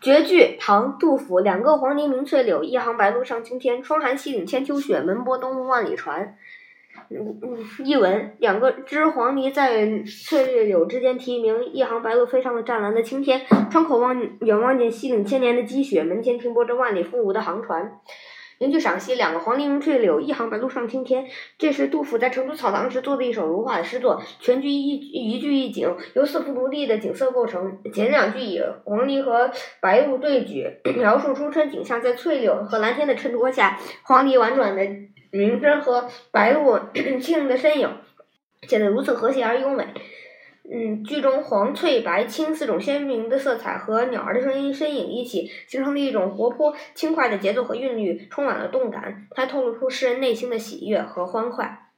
绝句，唐·杜甫。两个黄鹂鸣翠柳，一行白鹭上青天。窗含西岭千秋雪，门泊东吴万里船。嗯嗯，译文：两个只黄鹂在翠绿柳之间啼鸣，一行白鹭飞上了湛蓝的青天。窗口望远望见西岭千年的积雪，门前停泊着万里赴吴的航船。名句赏析：两个黄鹂鸣翠柳，一行白鹭上青天。这是杜甫在成都草堂时做的一首如画的诗作，全句一一句一景，由四幅独立的景色构成。前两句以黄鹂和白鹭对举，描述初春景象，在翠柳和蓝天的衬托下，黄鹂婉转的鸣声和白鹭轻盈的身影，显得如此和谐而优美。嗯，剧中黄、翠、白、青四种鲜明的色彩和鸟儿的声音身影一起，形成了一种活泼轻快的节奏和韵律，充满了动感。它透露出诗人内心的喜悦和欢快。